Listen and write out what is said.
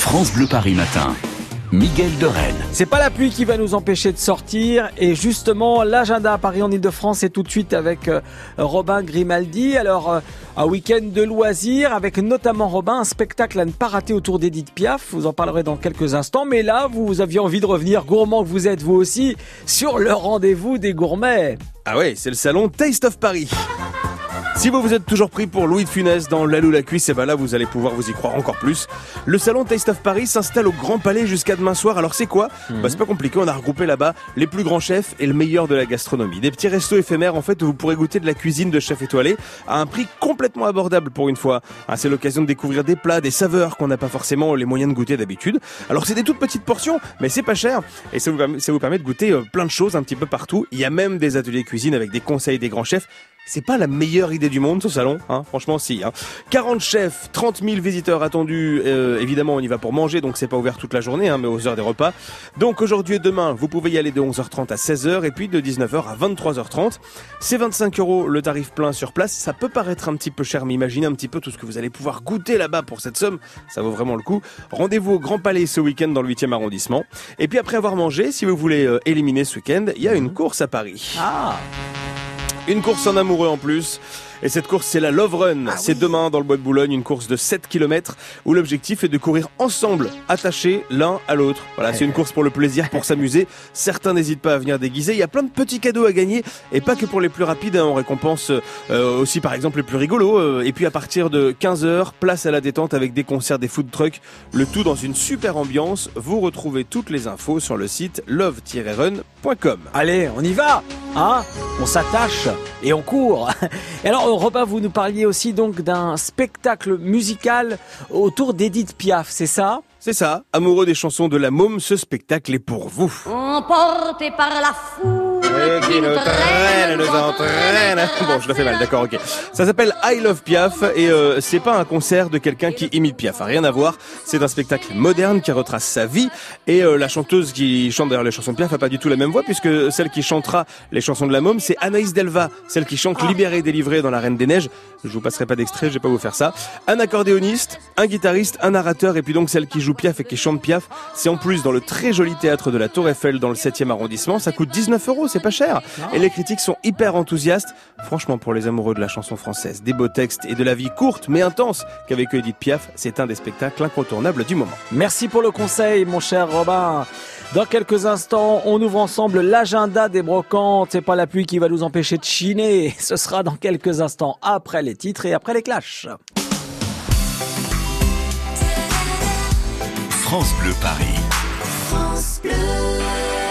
France Bleu Paris Matin. Miguel de Rennes. C'est pas la pluie qui va nous empêcher de sortir et justement l'agenda à Paris en Ile-de-France est tout de suite avec euh, Robin Grimaldi. Alors euh, un week-end de loisirs avec notamment Robin un spectacle à ne pas rater autour d'Edith Piaf. Vous en parlerez dans quelques instants. Mais là vous aviez envie de revenir gourmand que vous êtes vous aussi sur le rendez-vous des gourmets. Ah ouais, c'est le salon Taste of Paris. Si vous vous êtes toujours pris pour Louis de Funès dans l'Alou la cuisse, et ben là vous allez pouvoir vous y croire encore plus. Le salon Taste of Paris s'installe au Grand Palais jusqu'à demain soir. Alors c'est quoi? Bah c'est pas compliqué, on a regroupé là-bas les plus grands chefs et le meilleur de la gastronomie. Des petits restos éphémères en fait où vous pourrez goûter de la cuisine de chef étoilé à un prix complètement abordable pour une fois. Ah, c'est l'occasion de découvrir des plats, des saveurs qu'on n'a pas forcément les moyens de goûter d'habitude. Alors c'est des toutes petites portions, mais c'est pas cher et ça vous, permet- ça vous permet de goûter euh, plein de choses un petit peu partout. Il y a même des ateliers cuisine avec des conseils des grands chefs. C'est pas la meilleure idée du monde ce salon, hein franchement si. Hein. 40 chefs, 30 000 visiteurs attendus. Euh, évidemment, on y va pour manger, donc c'est pas ouvert toute la journée, hein, mais aux heures des repas. Donc aujourd'hui et demain, vous pouvez y aller de 11h30 à 16h et puis de 19h à 23h30. C'est 25 euros le tarif plein sur place. Ça peut paraître un petit peu cher, mais imaginez un petit peu tout ce que vous allez pouvoir goûter là-bas pour cette somme. Ça vaut vraiment le coup. Rendez-vous au Grand Palais ce week-end dans le 8e arrondissement. Et puis après avoir mangé, si vous voulez euh, éliminer ce week-end, il y a une course à Paris. Ah Une course en amoureux en plus. Et cette course, c'est la Love Run. c'est demain dans le bois de Boulogne, une course de 7 km où l'objectif est de courir ensemble, attachés l'un à l'autre. Voilà, c'est une course pour le plaisir, pour s'amuser. Certains n'hésitent pas à venir déguiser. Il y a plein de petits cadeaux à gagner et pas que pour les plus rapides. hein. On récompense euh, aussi par exemple les plus rigolos. Euh, Et puis à partir de 15h, place à la détente avec des concerts, des food trucks. Le tout dans une super ambiance. Vous retrouvez toutes les infos sur le site love-run.com. Allez, on y va Hein On s'attache et on court. Et alors, Robin, vous nous parliez aussi donc d'un spectacle musical autour d'Edith Piaf, c'est ça? C'est ça, amoureux des chansons de la môme, ce spectacle est pour vous. Emporté par la foule Qui nous traîne, nous entraîne. Bon, je le fais mal, d'accord, ok. Ça s'appelle I Love Piaf et euh, c'est pas un concert de quelqu'un qui imite Piaf, rien à voir. C'est un spectacle moderne qui retrace sa vie et euh, la chanteuse qui chante d'ailleurs les chansons de Piaf a pas du tout la même voix puisque celle qui chantera les chansons de la môme, c'est Anaïs Delva, celle qui chante Libérée et délivrée dans La Reine des Neiges. Je vous passerai pas d'extrait, je vais pas vous faire ça. Un accordéoniste, un guitariste, un narrateur et puis donc celle qui joue Piaf et qui chante Piaf. C'est en plus dans le très joli théâtre de la Tour Eiffel dans le 7e arrondissement. Ça coûte 19 euros, c'est pas cher. Et les critiques sont hyper enthousiastes. Franchement, pour les amoureux de la chanson française, des beaux textes et de la vie courte mais intense qu'avec Edith Piaf, c'est un des spectacles incontournables du moment. Merci pour le conseil, mon cher Robin. Dans quelques instants, on ouvre ensemble l'agenda des brocantes. C'est pas la pluie qui va nous empêcher de chiner. Ce sera dans quelques instants après les titres et après les clashs. France Bleu Paris. France